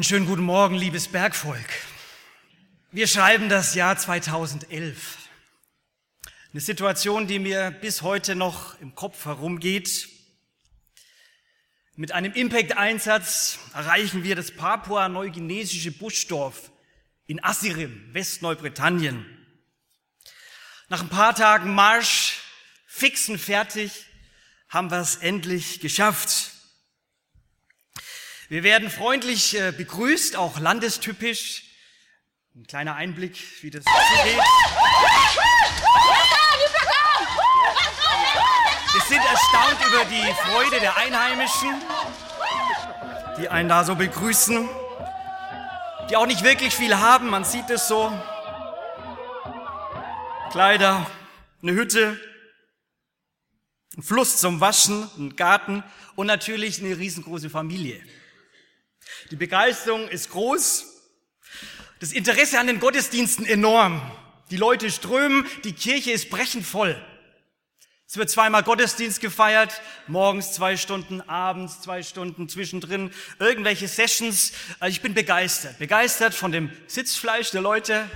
Einen schönen guten Morgen, liebes Bergvolk. Wir schreiben das Jahr 2011. Eine Situation, die mir bis heute noch im Kopf herumgeht. Mit einem Impact-Einsatz erreichen wir das papua-neuguinesische Buschdorf in Assirim, Westneubritannien. Nach ein paar Tagen Marsch, fixen fertig, haben wir es endlich geschafft. Wir werden freundlich äh, begrüßt, auch landestypisch. Ein kleiner Einblick, wie das zugeht. Wir sind erstaunt über die Freude der Einheimischen, die einen da so begrüßen, die auch nicht wirklich viel haben, man sieht es so. Kleider, eine Hütte, ein Fluss zum Waschen, ein Garten und natürlich eine riesengroße Familie. Die Begeisterung ist groß, das Interesse an den Gottesdiensten enorm. Die Leute strömen, die Kirche ist brechend voll. Es wird zweimal Gottesdienst gefeiert, morgens zwei Stunden, abends zwei Stunden, zwischendrin irgendwelche Sessions. Also ich bin begeistert, begeistert von dem Sitzfleisch der Leute,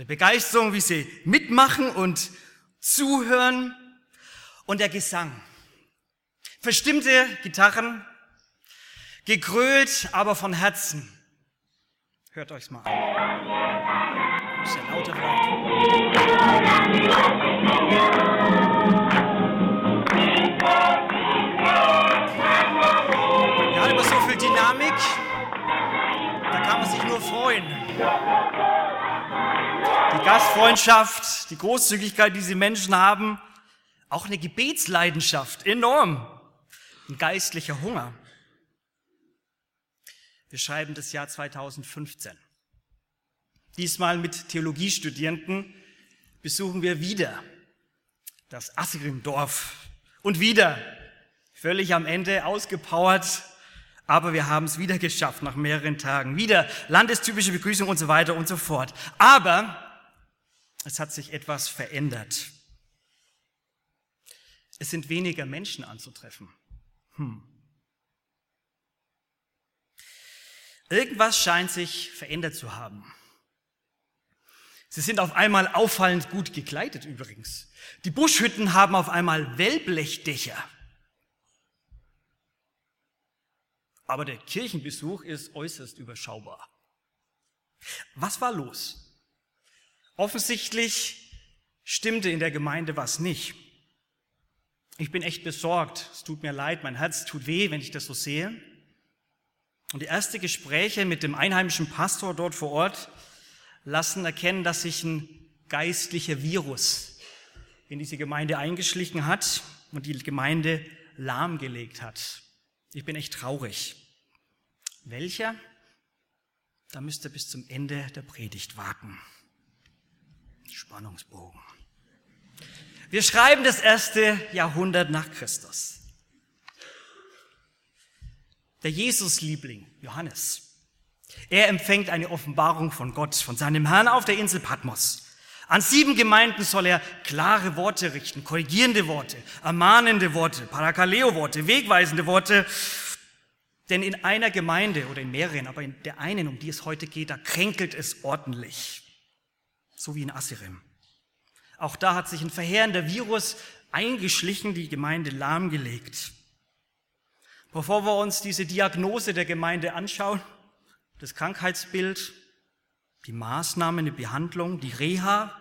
der Begeisterung, wie sie mitmachen und zuhören und der Gesang. Verstimmte Gitarren, gegrölt, aber von Herzen. Hört euch's mal an. Ein bisschen lauter vielleicht. Ja, über so viel Dynamik, da kann man sich nur freuen. Die Gastfreundschaft, die Großzügigkeit, die diese Menschen haben, auch eine Gebetsleidenschaft, enorm. Ein geistlicher Hunger. Wir schreiben das Jahr 2015. Diesmal mit Theologiestudierenden besuchen wir wieder das Assirim-Dorf. Und wieder, völlig am Ende, ausgepowert, aber wir haben es wieder geschafft nach mehreren Tagen. Wieder landestypische Begrüßung und so weiter und so fort. Aber es hat sich etwas verändert. Es sind weniger Menschen anzutreffen. Hm. Irgendwas scheint sich verändert zu haben. Sie sind auf einmal auffallend gut gekleidet übrigens. Die Buschhütten haben auf einmal Wellblechdächer. Aber der Kirchenbesuch ist äußerst überschaubar. Was war los? Offensichtlich stimmte in der Gemeinde was nicht. Ich bin echt besorgt. Es tut mir leid, mein Herz tut weh, wenn ich das so sehe. Und die ersten Gespräche mit dem einheimischen Pastor dort vor Ort lassen erkennen, dass sich ein geistlicher Virus in diese Gemeinde eingeschlichen hat und die Gemeinde lahmgelegt hat. Ich bin echt traurig. Welcher? Da müsst ihr bis zum Ende der Predigt warten. Spannungsbogen. Wir schreiben das erste Jahrhundert nach Christus. Der Jesusliebling, Johannes, er empfängt eine Offenbarung von Gott, von seinem Herrn auf der Insel Patmos. An sieben Gemeinden soll er klare Worte richten, korrigierende Worte, ermahnende Worte, Parakaleo-Worte, wegweisende Worte. Denn in einer Gemeinde oder in mehreren, aber in der einen, um die es heute geht, da kränkelt es ordentlich. So wie in Assirim. Auch da hat sich ein verheerender Virus eingeschlichen, die Gemeinde lahmgelegt. Bevor wir uns diese Diagnose der Gemeinde anschauen, das Krankheitsbild, die Maßnahmen, die Behandlung, die Reha,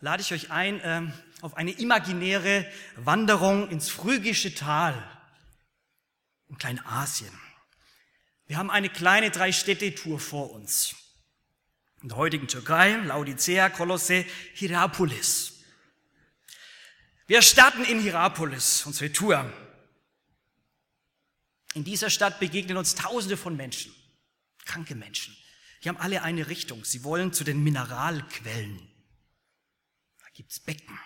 lade ich euch ein äh, auf eine imaginäre Wanderung ins phrygische Tal in Kleinasien. Wir haben eine kleine Drei-Städte-Tour vor uns. In der heutigen Türkei, Laodicea, Kolosse, Hierapolis. Wir starten in Hierapolis, unsere Tour. In dieser Stadt begegnen uns Tausende von Menschen, kranke Menschen. Die haben alle eine Richtung. Sie wollen zu den Mineralquellen. Da gibt's Becken.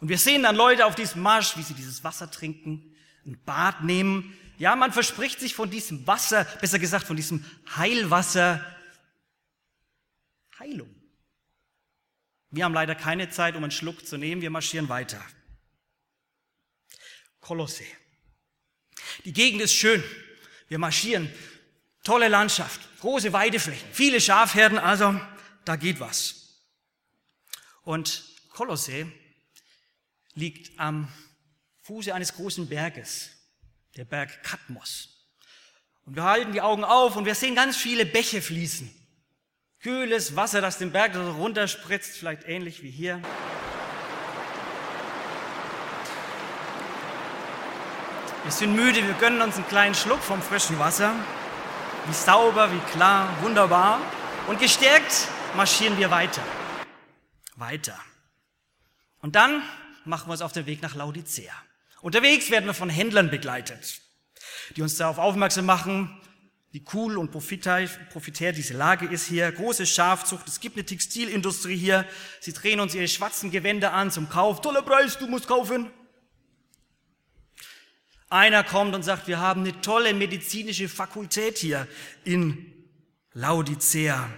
Und wir sehen dann Leute auf diesem Marsch, wie sie dieses Wasser trinken, ein Bad nehmen. Ja, man verspricht sich von diesem Wasser, besser gesagt von diesem Heilwasser, Heilung. Wir haben leider keine Zeit, um einen Schluck zu nehmen. Wir marschieren weiter. Kolosse. Die Gegend ist schön. Wir marschieren. Tolle Landschaft, große Weideflächen, viele Schafherden, also da geht was. Und Kolosse liegt am Fuße eines großen Berges, der Berg Katmos. Und wir halten die Augen auf und wir sehen ganz viele Bäche fließen. Kühles Wasser, das den Berg runterspritzt, vielleicht ähnlich wie hier. Wir sind müde, wir gönnen uns einen kleinen Schluck vom frischen Wasser. Wie sauber, wie klar, wunderbar. Und gestärkt marschieren wir weiter. Weiter. Und dann machen wir uns auf den Weg nach Laodicea. Unterwegs werden wir von Händlern begleitet, die uns darauf aufmerksam machen, wie cool und profitär diese Lage ist hier. Große Schafzucht, es gibt eine Textilindustrie hier. Sie drehen uns ihre schwarzen Gewänder an zum Kauf. Toller Preis, du musst kaufen. Einer kommt und sagt, wir haben eine tolle medizinische Fakultät hier in Laodicea.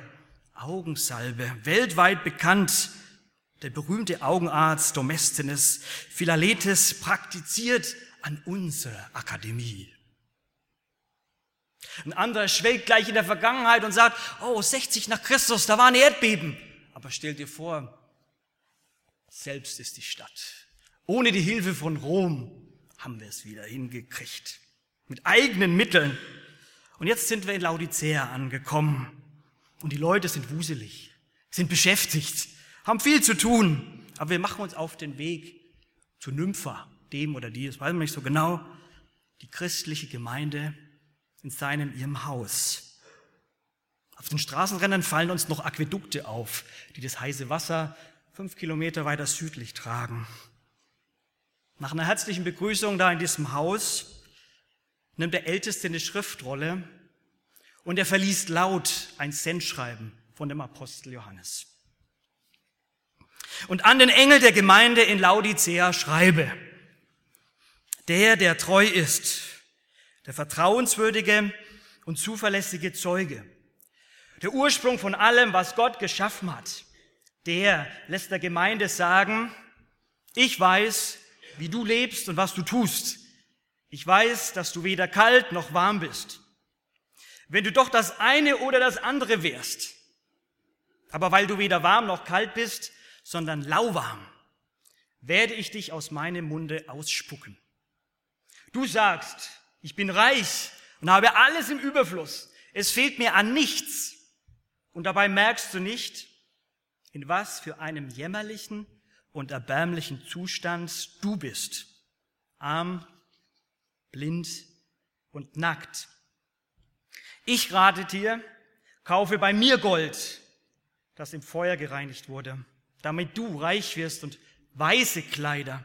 Augensalbe, weltweit bekannt. Der berühmte Augenarzt Domesthenes Philaletes praktiziert an unserer Akademie. Ein anderer schwelgt gleich in der Vergangenheit und sagt, oh, 60 nach Christus, da war ein Erdbeben. Aber stell dir vor, selbst ist die Stadt. Ohne die Hilfe von Rom haben wir es wieder hingekriegt. Mit eigenen Mitteln. Und jetzt sind wir in Laodicea angekommen. Und die Leute sind wuselig, sind beschäftigt, haben viel zu tun. Aber wir machen uns auf den Weg zu Nympha, dem oder die, das weiß man nicht so genau, die christliche Gemeinde in seinem, ihrem Haus. Auf den Straßenrändern fallen uns noch Aquädukte auf, die das heiße Wasser fünf Kilometer weiter südlich tragen. Nach einer herzlichen Begrüßung da in diesem Haus nimmt der Älteste eine Schriftrolle und er verliest laut ein Sendschreiben von dem Apostel Johannes. Und an den Engel der Gemeinde in Laodicea schreibe, der, der treu ist, der vertrauenswürdige und zuverlässige Zeuge, der Ursprung von allem, was Gott geschaffen hat, der lässt der Gemeinde sagen, ich weiß, wie du lebst und was du tust. Ich weiß, dass du weder kalt noch warm bist. Wenn du doch das eine oder das andere wärst, aber weil du weder warm noch kalt bist, sondern lauwarm, werde ich dich aus meinem Munde ausspucken. Du sagst, ich bin reich und habe alles im Überfluss. Es fehlt mir an nichts. Und dabei merkst du nicht, in was für einem jämmerlichen und erbärmlichen Zustand du bist. Arm, blind und nackt. Ich rate dir, kaufe bei mir Gold, das im Feuer gereinigt wurde, damit du reich wirst und weiße Kleider,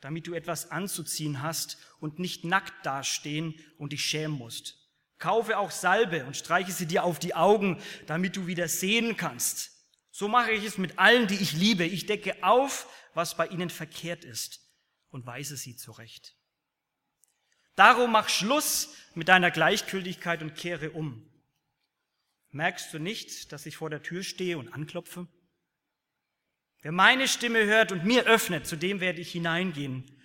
damit du etwas anzuziehen hast und nicht nackt dastehen und dich schämen musst. Kaufe auch Salbe und streiche sie dir auf die Augen, damit du wieder sehen kannst. So mache ich es mit allen, die ich liebe. Ich decke auf, was bei ihnen verkehrt ist und weise sie zurecht. Darum mach Schluss mit deiner Gleichgültigkeit und kehre um. Merkst du nicht, dass ich vor der Tür stehe und anklopfe? Wer meine Stimme hört und mir öffnet, zu dem werde ich hineingehen.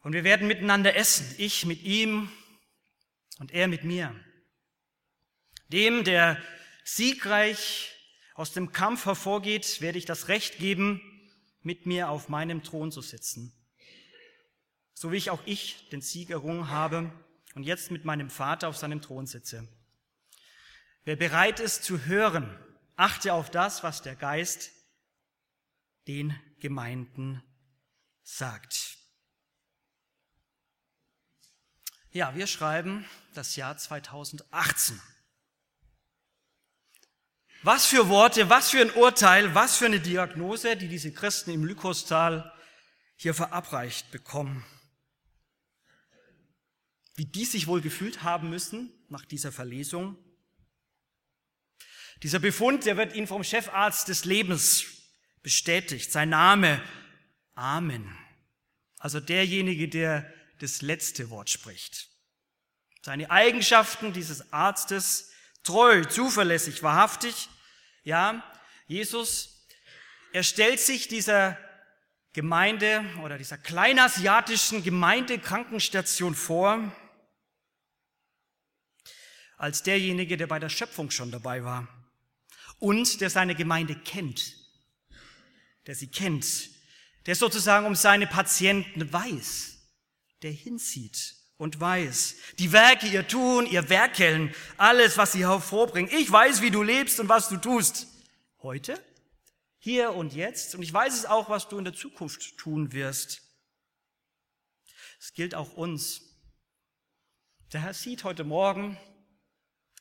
Und wir werden miteinander essen, ich mit ihm und er mit mir. Dem, der siegreich aus dem Kampf hervorgeht, werde ich das Recht geben, mit mir auf meinem Thron zu sitzen. So wie ich auch ich den Sieg errungen habe und jetzt mit meinem Vater auf seinem Thron sitze. Wer bereit ist zu hören, achte auf das, was der Geist den Gemeinden sagt. Ja, wir schreiben das Jahr 2018. Was für Worte, was für ein Urteil, was für eine Diagnose, die diese Christen im Lykostal hier verabreicht bekommen. wie die sich wohl gefühlt haben müssen nach dieser Verlesung. Dieser Befund, der wird Ihnen vom Chefarzt des Lebens bestätigt. Sein Name, Amen. Also derjenige, der das letzte Wort spricht. Seine Eigenschaften dieses Arztes, treu, zuverlässig, wahrhaftig. Ja, Jesus, er stellt sich dieser Gemeinde oder dieser kleinasiatischen Gemeindekrankenstation vor als derjenige, der bei der Schöpfung schon dabei war und der seine Gemeinde kennt, der sie kennt, der sozusagen um seine Patienten weiß, der hinsieht und weiß, die Werke ihr tun, ihr Werkeln, alles, was sie hervorbringen. Ich weiß, wie du lebst und was du tust. Heute, hier und jetzt. Und ich weiß es auch, was du in der Zukunft tun wirst. Es gilt auch uns. Der Herr sieht heute Morgen,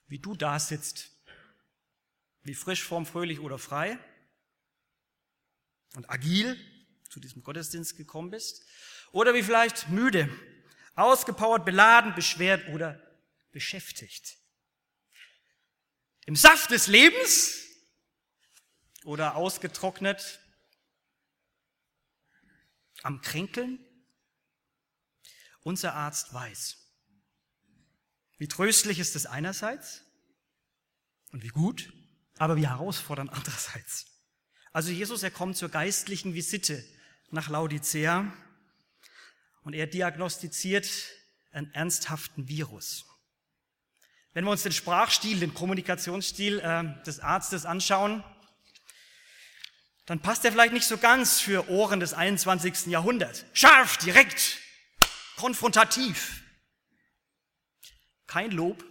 wie du da sitzt wie frisch, form, fröhlich oder frei und agil zu diesem Gottesdienst gekommen bist, oder wie vielleicht müde, ausgepowert, beladen, beschwert oder beschäftigt. Im Saft des Lebens oder ausgetrocknet, am Kränkeln. Unser Arzt weiß. Wie tröstlich ist es einerseits und wie gut aber wie herausfordernd andererseits. Also Jesus, er kommt zur geistlichen Visite nach Laodicea und er diagnostiziert einen ernsthaften Virus. Wenn wir uns den Sprachstil, den Kommunikationsstil äh, des Arztes anschauen, dann passt er vielleicht nicht so ganz für Ohren des 21. Jahrhunderts. Scharf, direkt, konfrontativ. Kein Lob,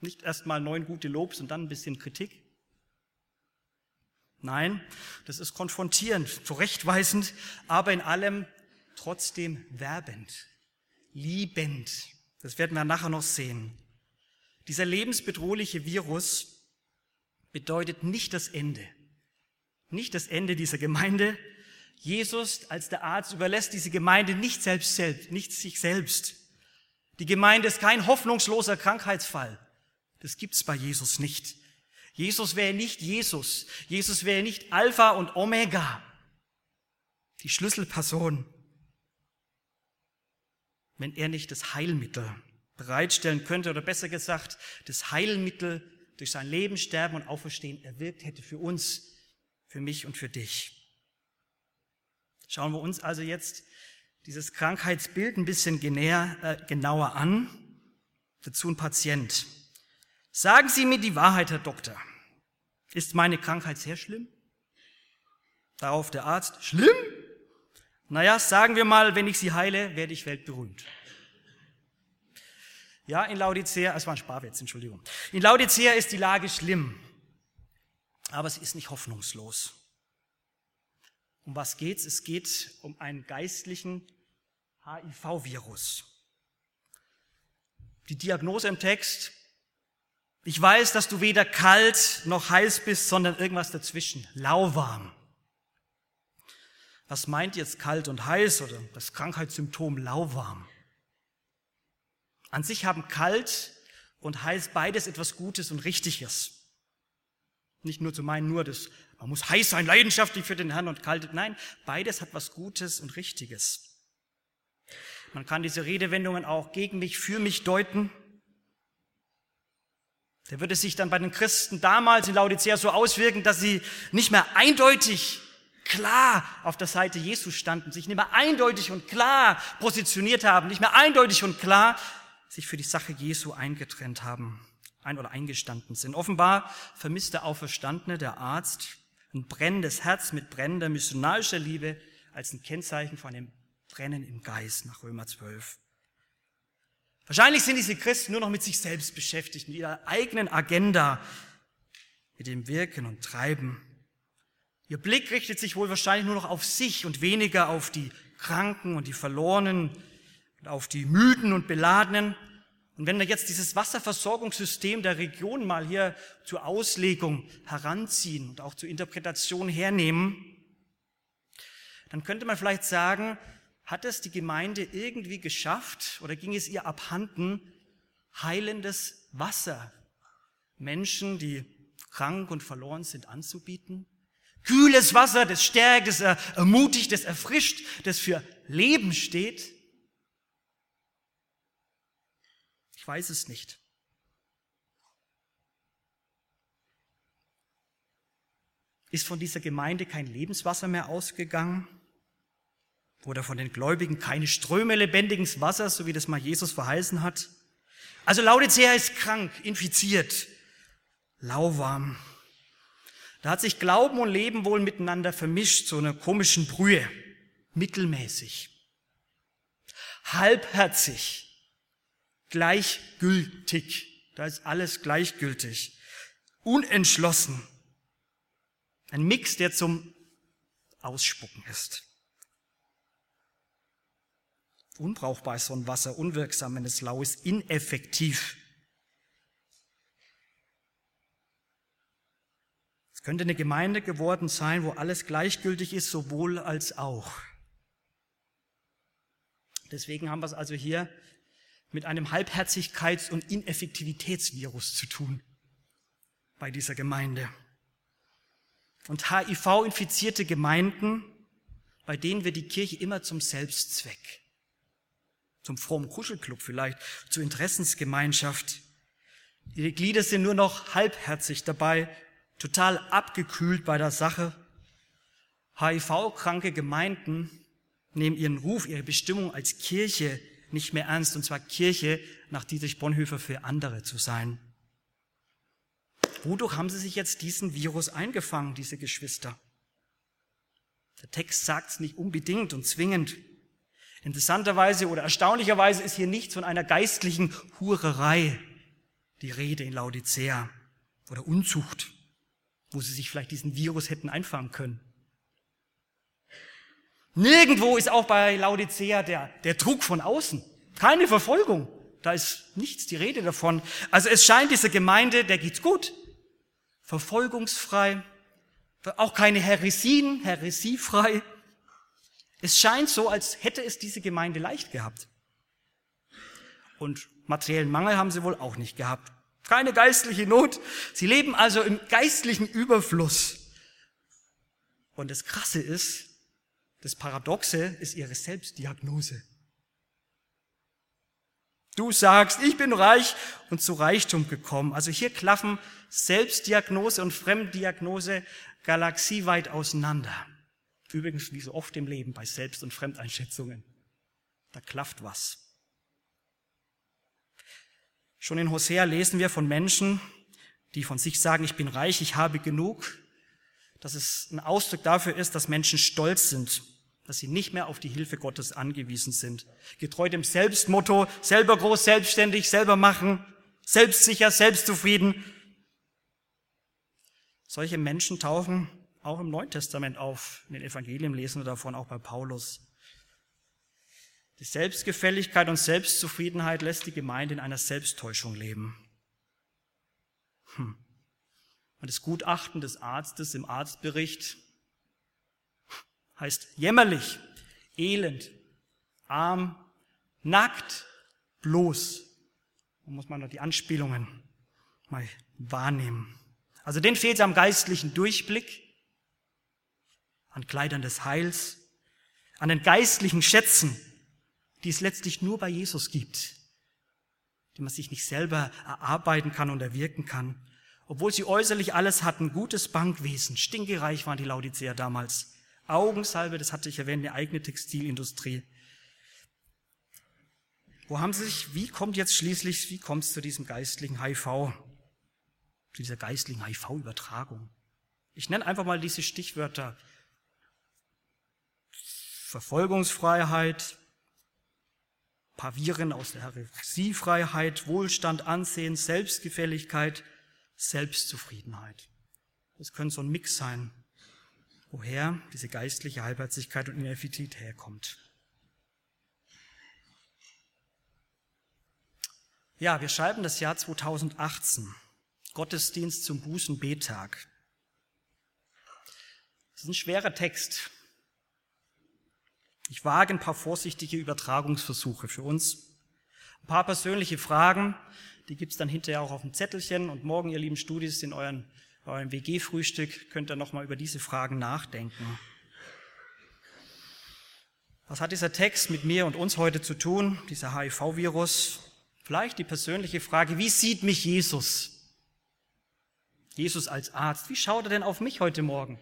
nicht erstmal neun gute Lobs und dann ein bisschen Kritik. Nein, das ist konfrontierend, zurechtweisend, aber in allem trotzdem werbend, liebend. Das werden wir nachher noch sehen. Dieser lebensbedrohliche Virus bedeutet nicht das Ende. Nicht das Ende dieser Gemeinde. Jesus als der Arzt überlässt diese Gemeinde nicht selbst, selbst, nicht sich selbst. Die Gemeinde ist kein hoffnungsloser Krankheitsfall. Das gibt's bei Jesus nicht. Jesus wäre nicht Jesus. Jesus wäre nicht Alpha und Omega. Die Schlüsselperson. Wenn er nicht das Heilmittel bereitstellen könnte oder besser gesagt, das Heilmittel durch sein Leben, Sterben und Auferstehen erwirkt hätte für uns, für mich und für dich. Schauen wir uns also jetzt dieses Krankheitsbild ein bisschen genäher, äh, genauer an. Dazu ein Patient. Sagen Sie mir die Wahrheit, Herr Doktor. Ist meine Krankheit sehr schlimm? Darauf der Arzt, schlimm? Naja, sagen wir mal, wenn ich sie heile, werde ich weltberühmt. Ja, in Laodicea, es war ein Sparwitz, Entschuldigung. In Laodicea ist die Lage schlimm, aber sie ist nicht hoffnungslos. Um was geht's? Es geht um einen geistlichen HIV-Virus. Die Diagnose im Text, ich weiß, dass du weder kalt noch heiß bist, sondern irgendwas dazwischen, lauwarm. Was meint jetzt kalt und heiß oder das Krankheitssymptom lauwarm? An sich haben kalt und heiß beides etwas Gutes und Richtiges. Nicht nur zu meinen, nur das, man muss heiß sein, leidenschaftlich für den Herrn und kalt. Nein, beides hat was Gutes und Richtiges. Man kann diese Redewendungen auch gegen mich, für mich deuten. Der würde sich dann bei den Christen damals in Laodicea so auswirken, dass sie nicht mehr eindeutig klar auf der Seite Jesu standen, sich nicht mehr eindeutig und klar positioniert haben, nicht mehr eindeutig und klar sich für die Sache Jesu eingetrennt haben, ein oder eingestanden sind. Offenbar vermisst der Auferstandene, der Arzt, ein brennendes Herz mit brennender missionarischer Liebe als ein Kennzeichen von einem Brennen im Geist nach Römer 12. Wahrscheinlich sind diese Christen nur noch mit sich selbst beschäftigt, mit ihrer eigenen Agenda, mit dem Wirken und Treiben. Ihr Blick richtet sich wohl wahrscheinlich nur noch auf sich und weniger auf die Kranken und die Verlorenen und auf die Müden und Beladenen. Und wenn wir jetzt dieses Wasserversorgungssystem der Region mal hier zur Auslegung heranziehen und auch zur Interpretation hernehmen, dann könnte man vielleicht sagen, hat es die Gemeinde irgendwie geschafft oder ging es ihr abhanden, heilendes Wasser Menschen, die krank und verloren sind, anzubieten? Kühles Wasser, das stärkt, das ermutigt, das erfrischt, das für Leben steht? Ich weiß es nicht. Ist von dieser Gemeinde kein Lebenswasser mehr ausgegangen? Oder von den Gläubigen keine Ströme lebendigen Wassers, so wie das mal Jesus verheißen hat? Also Laodicea ist krank, infiziert, lauwarm. Da hat sich Glauben und Leben wohl miteinander vermischt, so eine komischen Brühe, mittelmäßig, halbherzig, gleichgültig. Da ist alles gleichgültig, unentschlossen. Ein Mix, der zum Ausspucken ist. Unbrauchbar ist so ein Wasser, unwirksam, wenn es lau ist, ineffektiv. Könnte eine Gemeinde geworden sein, wo alles gleichgültig ist, sowohl als auch. Deswegen haben wir es also hier mit einem Halbherzigkeits- und Ineffektivitätsvirus zu tun bei dieser Gemeinde. Und HIV-infizierte Gemeinden, bei denen wird die Kirche immer zum Selbstzweck zum frommen Kuschelclub vielleicht, zur Interessensgemeinschaft. Ihre Glieder sind nur noch halbherzig dabei, total abgekühlt bei der Sache. HIV-kranke Gemeinden nehmen ihren Ruf, ihre Bestimmung als Kirche nicht mehr ernst, und zwar Kirche nach Dietrich Bonhoeffer für andere zu sein. Wodurch haben sie sich jetzt diesen Virus eingefangen, diese Geschwister? Der Text sagt es nicht unbedingt und zwingend. Interessanterweise oder erstaunlicherweise ist hier nichts von einer geistlichen Hurerei die Rede in Laodicea oder Unzucht, wo sie sich vielleicht diesen Virus hätten einfangen können. Nirgendwo ist auch bei Laodicea der, der Druck von außen. Keine Verfolgung. Da ist nichts die Rede davon. Also es scheint dieser Gemeinde, der geht's gut. Verfolgungsfrei. Auch keine Heresien, heresiefrei. Es scheint so, als hätte es diese Gemeinde leicht gehabt. Und materiellen Mangel haben sie wohl auch nicht gehabt. Keine geistliche Not. Sie leben also im geistlichen Überfluss. Und das Krasse ist, das Paradoxe ist ihre Selbstdiagnose. Du sagst, ich bin reich und zu Reichtum gekommen. Also hier klaffen Selbstdiagnose und Fremddiagnose galaxieweit auseinander. Übrigens, wie so oft im Leben bei Selbst- und Fremdeinschätzungen. Da klafft was. Schon in Hosea lesen wir von Menschen, die von sich sagen, ich bin reich, ich habe genug, dass es ein Ausdruck dafür ist, dass Menschen stolz sind, dass sie nicht mehr auf die Hilfe Gottes angewiesen sind. Getreu dem Selbstmotto, selber groß, selbstständig, selber machen, selbstsicher, selbstzufrieden. Solche Menschen tauchen auch im Neuen Testament auf. In den Evangelien lesen wir davon auch bei Paulus. Die Selbstgefälligkeit und Selbstzufriedenheit lässt die Gemeinde in einer Selbsttäuschung leben. Hm. Und das Gutachten des Arztes im Arztbericht heißt jämmerlich, elend, arm, nackt, bloß. Da muss man noch die Anspielungen mal wahrnehmen. Also den fehlt es am geistlichen Durchblick an Kleidern des Heils, an den geistlichen Schätzen, die es letztlich nur bei Jesus gibt, die man sich nicht selber erarbeiten kann und erwirken kann. Obwohl sie äußerlich alles hatten, gutes Bankwesen, stinkereich waren die Laodicea damals. Augensalbe, das hatte ich erwähnt, eine eigene Textilindustrie. Wo haben sie sich, wie kommt jetzt schließlich, wie kommt es zu diesem geistlichen HIV, zu dieser geistlichen HIV-Übertragung? Ich nenne einfach mal diese Stichwörter Verfolgungsfreiheit, Pavieren aus der Heresiefreiheit, Wohlstand, Ansehen, Selbstgefälligkeit, Selbstzufriedenheit. Das könnte so ein Mix sein, woher diese geistliche Halbherzigkeit und Ineffektivität herkommt. Ja, wir schreiben das Jahr 2018. Gottesdienst zum Bußenbettag. Das ist ein schwerer Text. Ich wage ein paar vorsichtige Übertragungsversuche für uns. Ein paar persönliche Fragen, die gibt's dann hinterher auch auf dem Zettelchen und morgen, ihr lieben Studis, in euren, eurem WG-Frühstück könnt ihr nochmal über diese Fragen nachdenken. Was hat dieser Text mit mir und uns heute zu tun, dieser HIV-Virus? Vielleicht die persönliche Frage, wie sieht mich Jesus? Jesus als Arzt, wie schaut er denn auf mich heute Morgen?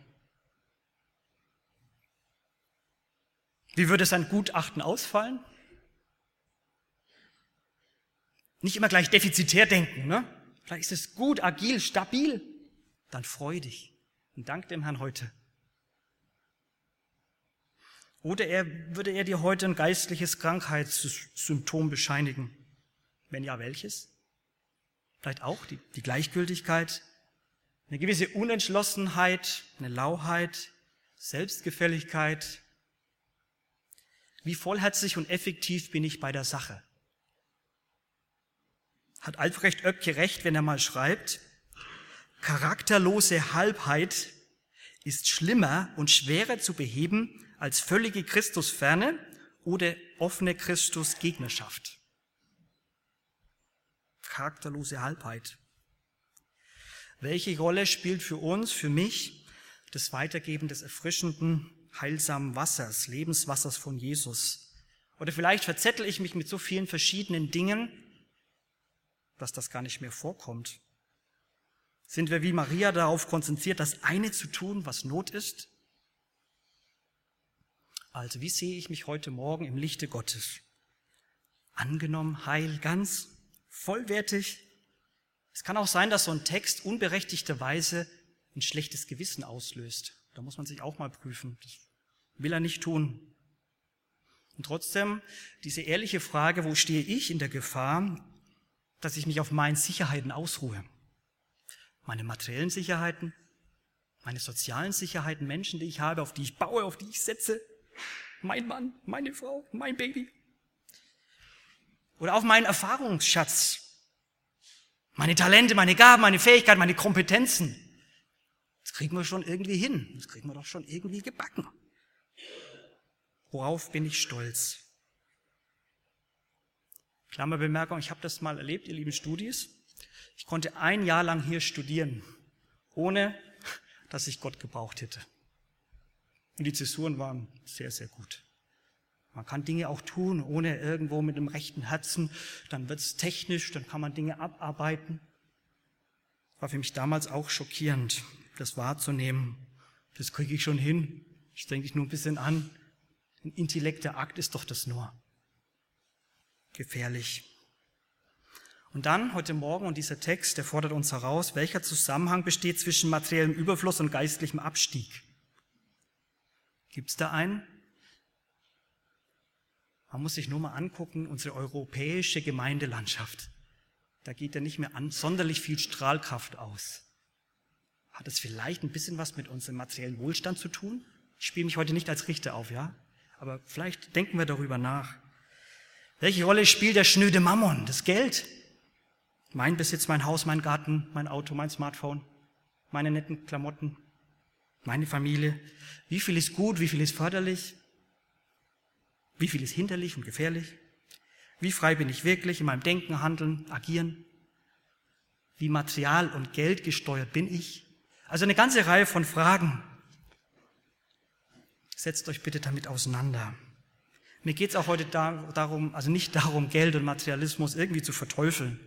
Wie würde sein Gutachten ausfallen? Nicht immer gleich defizitär denken, ne? Vielleicht ist es gut, agil, stabil. Dann freu dich und dank dem Herrn heute. Oder er, würde er dir heute ein geistliches Krankheitssymptom bescheinigen? Wenn ja, welches? Vielleicht auch die, die Gleichgültigkeit, eine gewisse Unentschlossenheit, eine Lauheit, Selbstgefälligkeit. Wie vollherzig und effektiv bin ich bei der Sache? Hat Albrecht Oebke recht, wenn er mal schreibt, charakterlose Halbheit ist schlimmer und schwerer zu beheben als völlige Christusferne oder offene Christusgegnerschaft. Charakterlose Halbheit. Welche Rolle spielt für uns, für mich, das Weitergeben des erfrischenden, heilsamen Wassers, Lebenswassers von Jesus? Oder vielleicht verzettel ich mich mit so vielen verschiedenen Dingen, dass das gar nicht mehr vorkommt. Sind wir wie Maria darauf konzentriert, das eine zu tun, was Not ist? Also wie sehe ich mich heute Morgen im Lichte Gottes? Angenommen, heil, ganz, vollwertig? Es kann auch sein, dass so ein Text unberechtigterweise ein schlechtes Gewissen auslöst. Da muss man sich auch mal prüfen. Das will er nicht tun. Und trotzdem, diese ehrliche Frage, wo stehe ich in der Gefahr, dass ich mich auf meinen Sicherheiten ausruhe? Meine materiellen Sicherheiten, meine sozialen Sicherheiten, Menschen, die ich habe, auf die ich baue, auf die ich setze, mein Mann, meine Frau, mein Baby. Oder auf meinen Erfahrungsschatz, meine Talente, meine Gaben, meine Fähigkeiten, meine Kompetenzen. Kriegen wir schon irgendwie hin. Das kriegen wir doch schon irgendwie gebacken. Worauf bin ich stolz? Klammerbemerkung, ich habe das mal erlebt, ihr lieben Studis. Ich konnte ein Jahr lang hier studieren, ohne dass ich Gott gebraucht hätte. Und die Zäsuren waren sehr, sehr gut. Man kann Dinge auch tun, ohne irgendwo mit dem rechten Herzen. Dann wird es technisch, dann kann man Dinge abarbeiten. War für mich damals auch schockierend, das wahrzunehmen. Das kriege ich schon hin. Ich denke ich nur ein bisschen an. Ein Intellekt der Akt ist doch das nur. Gefährlich. Und dann heute Morgen und dieser Text, der fordert uns heraus, welcher Zusammenhang besteht zwischen materiellem Überfluss und geistlichem Abstieg. Gibt es da einen? Man muss sich nur mal angucken, unsere europäische Gemeindelandschaft. Da geht ja nicht mehr an, sonderlich viel Strahlkraft aus. Hat es vielleicht ein bisschen was mit unserem materiellen Wohlstand zu tun? Ich spiele mich heute nicht als Richter auf, ja? Aber vielleicht denken wir darüber nach. Welche Rolle spielt der schnöde Mammon, das Geld? Mein Besitz, mein Haus, mein Garten, mein Auto, mein Smartphone, meine netten Klamotten, meine Familie. Wie viel ist gut, wie viel ist förderlich? Wie viel ist hinderlich und gefährlich? Wie frei bin ich wirklich in meinem Denken, Handeln, Agieren? Wie material und Geld gesteuert bin ich? Also eine ganze Reihe von Fragen. Setzt euch bitte damit auseinander. Mir geht es auch heute darum, also nicht darum, Geld und Materialismus irgendwie zu verteufeln.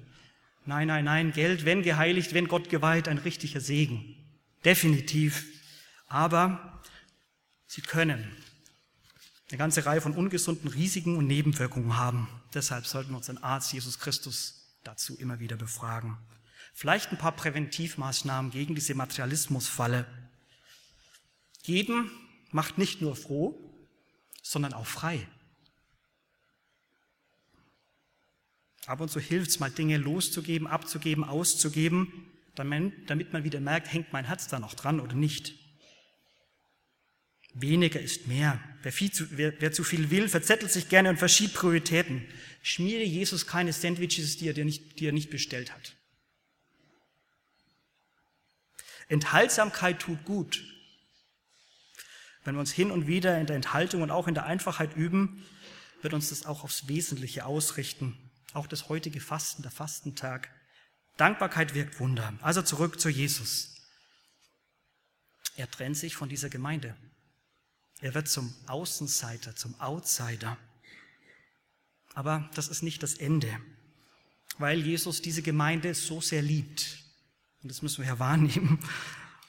Nein, nein, nein, Geld, wenn geheiligt, wenn Gott geweiht, ein richtiger Segen. Definitiv. Aber sie können eine ganze Reihe von ungesunden Risiken und Nebenwirkungen haben. Deshalb sollten wir unseren Arzt Jesus Christus dazu immer wieder befragen. Vielleicht ein paar Präventivmaßnahmen gegen diese Materialismusfalle. Geben macht nicht nur froh, sondern auch frei. Ab und zu hilft es mal, Dinge loszugeben, abzugeben, auszugeben, damit man wieder merkt, hängt mein Herz da noch dran oder nicht. Weniger ist mehr. Wer, zu, wer, wer zu viel will, verzettelt sich gerne und verschiebt Prioritäten. Schmiere Jesus keine Sandwiches, die er dir nicht, die er nicht bestellt hat. Enthaltsamkeit tut gut. Wenn wir uns hin und wieder in der Enthaltung und auch in der Einfachheit üben, wird uns das auch aufs Wesentliche ausrichten. Auch das heutige Fasten, der Fastentag. Dankbarkeit wirkt Wunder. Also zurück zu Jesus. Er trennt sich von dieser Gemeinde. Er wird zum Außenseiter, zum Outsider. Aber das ist nicht das Ende, weil Jesus diese Gemeinde so sehr liebt. Und das müssen wir ja wahrnehmen.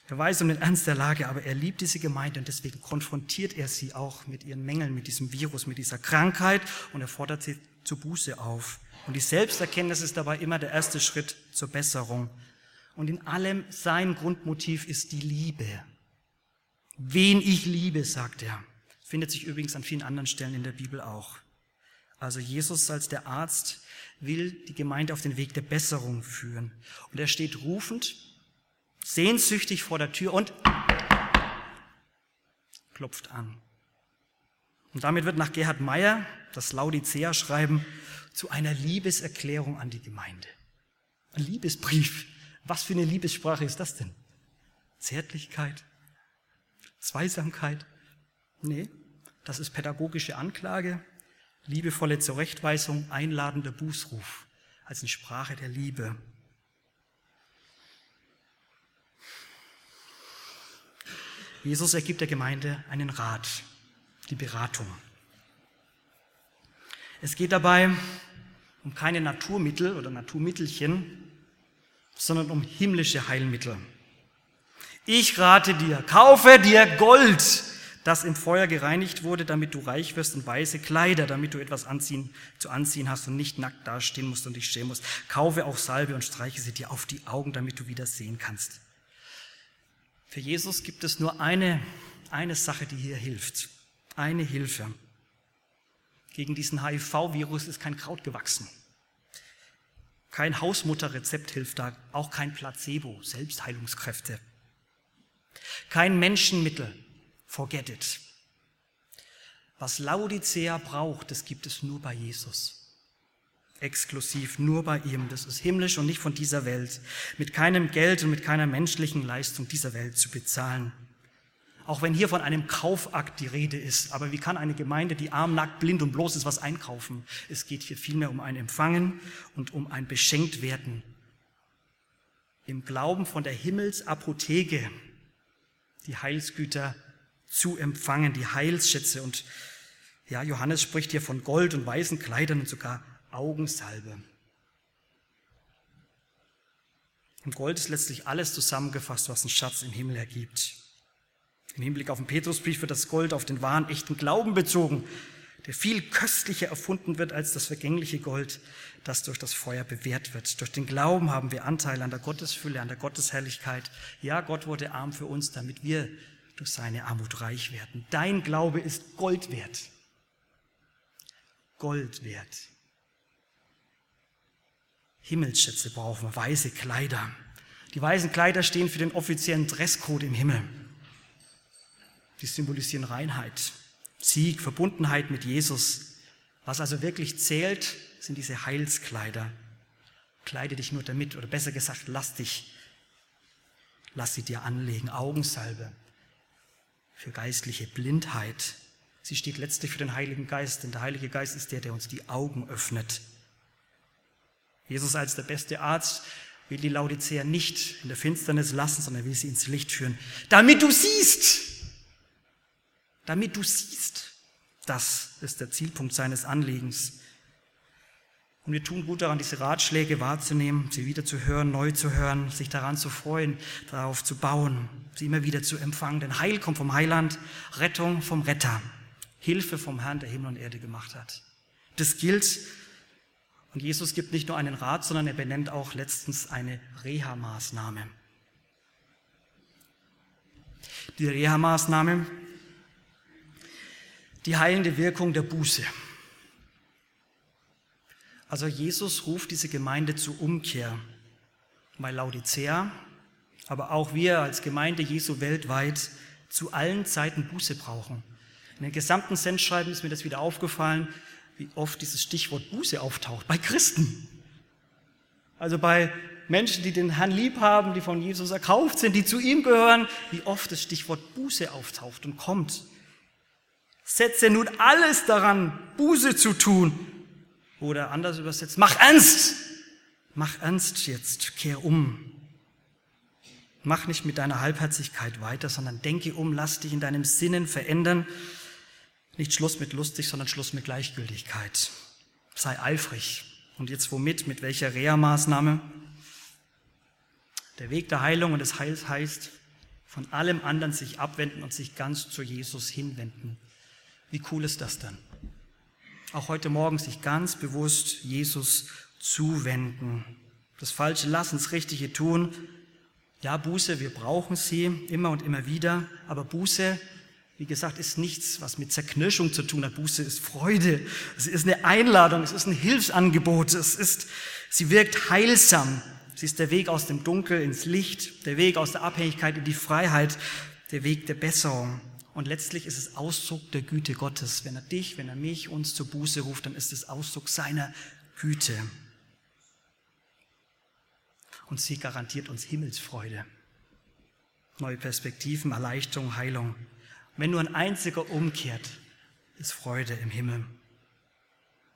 Er weiß um den Ernst der Lage, aber er liebt diese Gemeinde und deswegen konfrontiert er sie auch mit ihren Mängeln, mit diesem Virus, mit dieser Krankheit und er fordert sie zur Buße auf. Und die Selbsterkenntnis ist dabei immer der erste Schritt zur Besserung. Und in allem sein Grundmotiv ist die Liebe. Wen ich liebe, sagt er. Findet sich übrigens an vielen anderen Stellen in der Bibel auch. Also Jesus als der Arzt will die Gemeinde auf den Weg der Besserung führen. Und er steht rufend, sehnsüchtig vor der Tür und klopft an. Und damit wird nach Gerhard Meyer das Laodicea-Schreiben zu einer Liebeserklärung an die Gemeinde. Ein Liebesbrief. Was für eine Liebessprache ist das denn? Zärtlichkeit, Zweisamkeit? Nee, das ist pädagogische Anklage, liebevolle Zurechtweisung, einladender Bußruf als eine Sprache der Liebe. Jesus ergibt der Gemeinde einen Rat, die Beratung. Es geht dabei um keine Naturmittel oder Naturmittelchen, sondern um himmlische Heilmittel. Ich rate dir, kaufe dir Gold, das im Feuer gereinigt wurde, damit du reich wirst und weiße Kleider, damit du etwas anziehen, zu anziehen hast und nicht nackt dastehen musst und dich schämen musst. Kaufe auch Salbe und streiche sie dir auf die Augen, damit du wieder sehen kannst. Für Jesus gibt es nur eine, eine Sache, die hier hilft. Eine Hilfe. Gegen diesen HIV-Virus ist kein Kraut gewachsen. Kein Hausmutterrezept hilft da, auch kein Placebo, Selbstheilungskräfte. Kein Menschenmittel. Forget it. Was Laodicea braucht, das gibt es nur bei Jesus. Exklusiv, nur bei ihm. Das ist himmlisch und nicht von dieser Welt. Mit keinem Geld und mit keiner menschlichen Leistung dieser Welt zu bezahlen. Auch wenn hier von einem Kaufakt die Rede ist. Aber wie kann eine Gemeinde, die arm, nackt, blind und bloß ist, was einkaufen? Es geht hier vielmehr um ein Empfangen und um ein Beschenktwerden. Im Glauben von der Himmelsapotheke die Heilsgüter zu empfangen, die Heilsschätze. Und ja, Johannes spricht hier von Gold und weißen Kleidern und sogar Augensalbe. Im Gold ist letztlich alles zusammengefasst, was ein Schatz im Himmel ergibt. Im Hinblick auf den Petrusbrief wird das Gold auf den wahren, echten Glauben bezogen, der viel köstlicher erfunden wird als das vergängliche Gold, das durch das Feuer bewährt wird. Durch den Glauben haben wir Anteil an der Gottesfülle, an der Gottesherrlichkeit. Ja, Gott wurde arm für uns, damit wir durch seine Armut reich werden. Dein Glaube ist Gold wert. Gold wert. Himmelsschätze brauchen wir, weiße Kleider. Die weißen Kleider stehen für den offiziellen Dresscode im Himmel. Die symbolisieren Reinheit, Sieg, Verbundenheit mit Jesus. Was also wirklich zählt, sind diese Heilskleider. Kleide dich nur damit, oder besser gesagt, lass dich, lass sie dir anlegen. Augensalbe für geistliche Blindheit. Sie steht letztlich für den Heiligen Geist, denn der Heilige Geist ist der, der uns die Augen öffnet. Jesus als der beste Arzt will die Laodicea nicht in der Finsternis lassen, sondern will sie ins Licht führen, damit du siehst, damit du siehst. Das ist der Zielpunkt seines Anliegens. Und wir tun gut daran, diese Ratschläge wahrzunehmen, sie wieder zu hören, neu zu hören, sich daran zu freuen, darauf zu bauen, sie immer wieder zu empfangen. Denn Heil kommt vom Heiland, Rettung vom Retter, Hilfe vom Herrn, der Himmel und Erde gemacht hat. Das gilt. Und Jesus gibt nicht nur einen Rat, sondern er benennt auch letztens eine Reha-Maßnahme. Die Reha-Maßnahme, die heilende Wirkung der Buße. Also Jesus ruft diese Gemeinde zur Umkehr, weil Laodicea, aber auch wir als Gemeinde Jesu weltweit zu allen Zeiten Buße brauchen. In den gesamten Sendschreiben ist mir das wieder aufgefallen, wie oft dieses Stichwort Buße auftaucht. Bei Christen. Also bei Menschen, die den Herrn lieb haben, die von Jesus erkauft sind, die zu ihm gehören, wie oft das Stichwort Buße auftaucht und kommt. Setze nun alles daran, Buße zu tun. Oder anders übersetzt, mach ernst. Mach ernst jetzt, kehr um. Mach nicht mit deiner Halbherzigkeit weiter, sondern denke um, lass dich in deinem Sinnen verändern. Nicht Schluss mit lustig, sondern Schluss mit Gleichgültigkeit. Sei eifrig. Und jetzt womit? Mit welcher Reha-Maßnahme? Der Weg der Heilung und des Heils heißt, von allem anderen sich abwenden und sich ganz zu Jesus hinwenden. Wie cool ist das dann? Auch heute Morgen sich ganz bewusst Jesus zuwenden. Das Falsche lassen, das Richtige tun. Ja, Buße, wir brauchen sie immer und immer wieder, aber Buße, wie gesagt, ist nichts, was mit Zerknirschung zu tun hat. Buße ist Freude, es ist eine Einladung, es ist ein Hilfsangebot, es ist, sie wirkt heilsam. Sie ist der Weg aus dem Dunkel ins Licht, der Weg aus der Abhängigkeit in die Freiheit, der Weg der Besserung. Und letztlich ist es Ausdruck der Güte Gottes. Wenn er dich, wenn er mich, uns zur Buße ruft, dann ist es Ausdruck seiner Güte. Und sie garantiert uns Himmelsfreude, neue Perspektiven, Erleichterung, Heilung. Wenn nur ein einziger umkehrt, ist Freude im Himmel.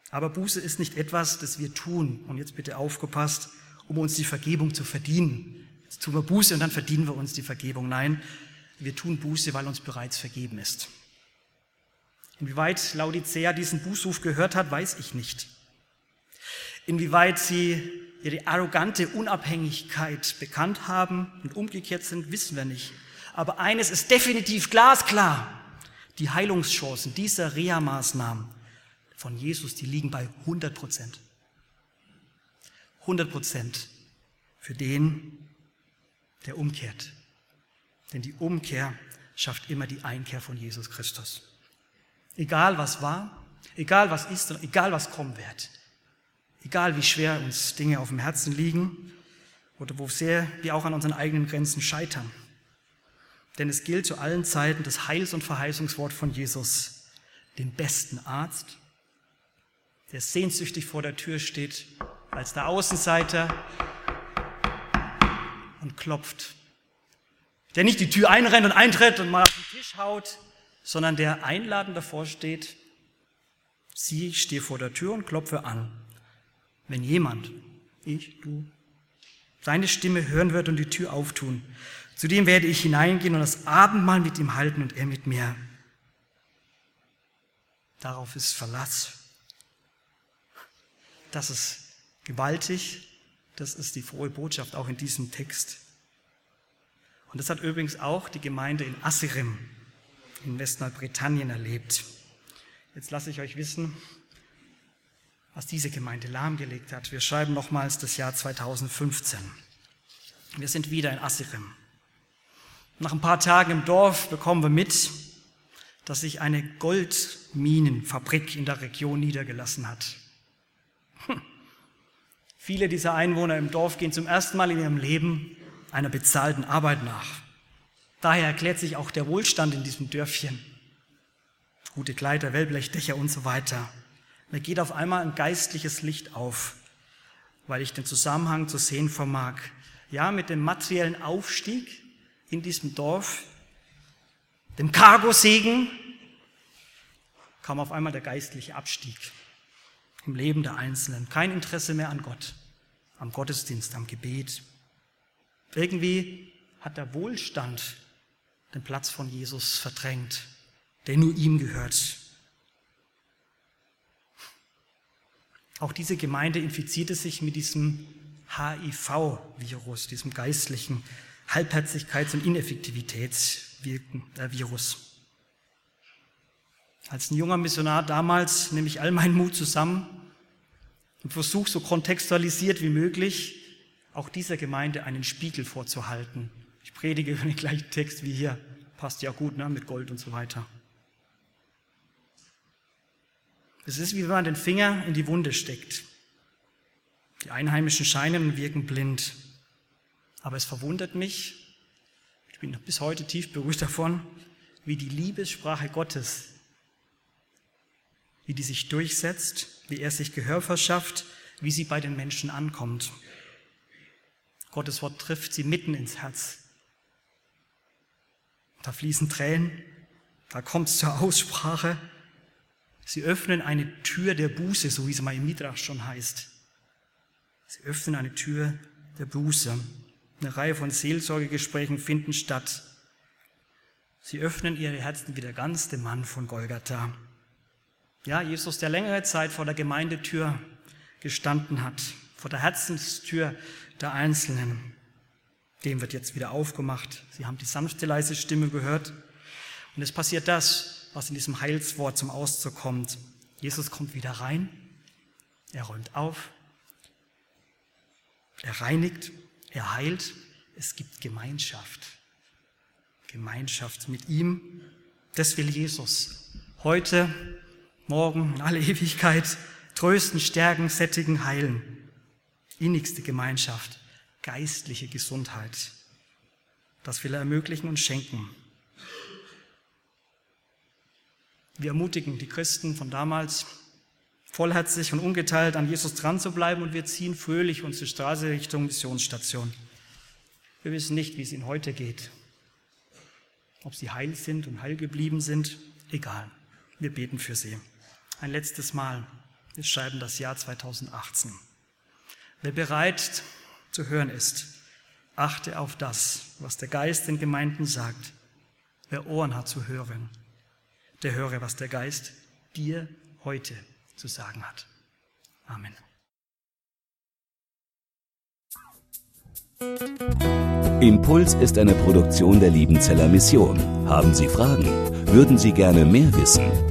Aber Buße ist nicht etwas, das wir tun. Und jetzt bitte aufgepasst, um uns die Vergebung zu verdienen. Jetzt tun wir Buße und dann verdienen wir uns die Vergebung. Nein, wir tun Buße, weil uns bereits vergeben ist. Inwieweit Laodicea diesen Bußruf gehört hat, weiß ich nicht. Inwieweit sie ihre arrogante Unabhängigkeit bekannt haben und umgekehrt sind, wissen wir nicht. Aber eines ist definitiv glasklar. Die Heilungschancen dieser Reha-Maßnahmen von Jesus, die liegen bei 100 Prozent. 100 Prozent für den, der umkehrt. Denn die Umkehr schafft immer die Einkehr von Jesus Christus. Egal was war, egal was ist und egal was kommen wird. Egal wie schwer uns Dinge auf dem Herzen liegen oder wo sehr wir auch an unseren eigenen Grenzen scheitern. Denn es gilt zu allen Zeiten das Heils- und Verheißungswort von Jesus, den besten Arzt, der sehnsüchtig vor der Tür steht, als der Außenseiter und klopft. Der nicht die Tür einrennt und eintritt und mal auf den Tisch haut, sondern der einladend davor steht, sieh, ich stehe vor der Tür und klopfe an. Wenn jemand, ich, du, seine Stimme hören wird und die Tür auftun, zu dem werde ich hineingehen und das Abendmahl mit ihm halten und er mit mir. Darauf ist Verlass. Das ist gewaltig. Das ist die frohe Botschaft auch in diesem Text. Und das hat übrigens auch die Gemeinde in Assirim in Westnordbritannien erlebt. Jetzt lasse ich euch wissen, was diese Gemeinde lahmgelegt hat. Wir schreiben nochmals das Jahr 2015. Wir sind wieder in Assirim. Nach ein paar Tagen im Dorf bekommen wir mit, dass sich eine Goldminenfabrik in der Region niedergelassen hat. Hm. Viele dieser Einwohner im Dorf gehen zum ersten Mal in ihrem Leben einer bezahlten Arbeit nach. Daher erklärt sich auch der Wohlstand in diesem Dörfchen. Gute Kleider, Wellblechdächer und so weiter. Mir geht auf einmal ein geistliches Licht auf, weil ich den Zusammenhang zu sehen vermag. Ja, mit dem materiellen Aufstieg in diesem Dorf, dem Cargosegen, kam auf einmal der geistliche Abstieg im Leben der Einzelnen. Kein Interesse mehr an Gott, am Gottesdienst, am Gebet. Irgendwie hat der Wohlstand den Platz von Jesus verdrängt, der nur ihm gehört. Auch diese Gemeinde infizierte sich mit diesem HIV-Virus, diesem geistlichen Halbherzigkeits- und Ineffektivitätsvirus. Als ein junger Missionar damals nehme ich all meinen Mut zusammen und versuche so kontextualisiert wie möglich auch dieser Gemeinde einen Spiegel vorzuhalten. Ich predige über den gleichen Text wie hier. Passt ja gut, ne, mit Gold und so weiter. Es ist wie wenn man den Finger in die Wunde steckt. Die Einheimischen scheinen und wirken blind. Aber es verwundert mich, ich bin bis heute tief berührt davon, wie die Liebessprache Gottes, wie die sich durchsetzt, wie er sich Gehör verschafft, wie sie bei den Menschen ankommt. Gottes Wort trifft sie mitten ins Herz. Da fließen Tränen, da kommt es zur Aussprache. Sie öffnen eine Tür der Buße, so wie es mal im Midrash schon heißt. Sie öffnen eine Tür der Buße. Eine Reihe von Seelsorgegesprächen finden statt. Sie öffnen ihre Herzen wie der ganze Mann von Golgatha. Ja, Jesus, der längere Zeit vor der Gemeindetür gestanden hat, vor der Herzenstür der Einzelnen, dem wird jetzt wieder aufgemacht. Sie haben die sanfte, leise Stimme gehört. Und es passiert das, was in diesem Heilswort zum Ausdruck kommt. Jesus kommt wieder rein, er räumt auf, er reinigt, er heilt, es gibt Gemeinschaft. Gemeinschaft mit ihm. Das will Jesus. Heute, morgen, in alle Ewigkeit trösten, stärken, sättigen, heilen. Innigste Gemeinschaft, geistliche Gesundheit. Das will er ermöglichen und schenken. Wir ermutigen die Christen von damals, vollherzig und ungeteilt an Jesus dran zu bleiben und wir ziehen fröhlich unsere Straße Richtung Missionsstation. Wir wissen nicht, wie es ihnen heute geht. Ob sie heil sind und heil geblieben sind, egal. Wir beten für sie. Ein letztes Mal. Wir schreiben das Jahr 2018. Wer bereit zu hören ist, achte auf das, was der Geist den Gemeinden sagt. Wer Ohren hat zu hören, der höre, was der Geist dir heute zu sagen hat. Amen. Impuls ist eine Produktion der Liebenzeller Mission. Haben Sie Fragen? Würden Sie gerne mehr wissen?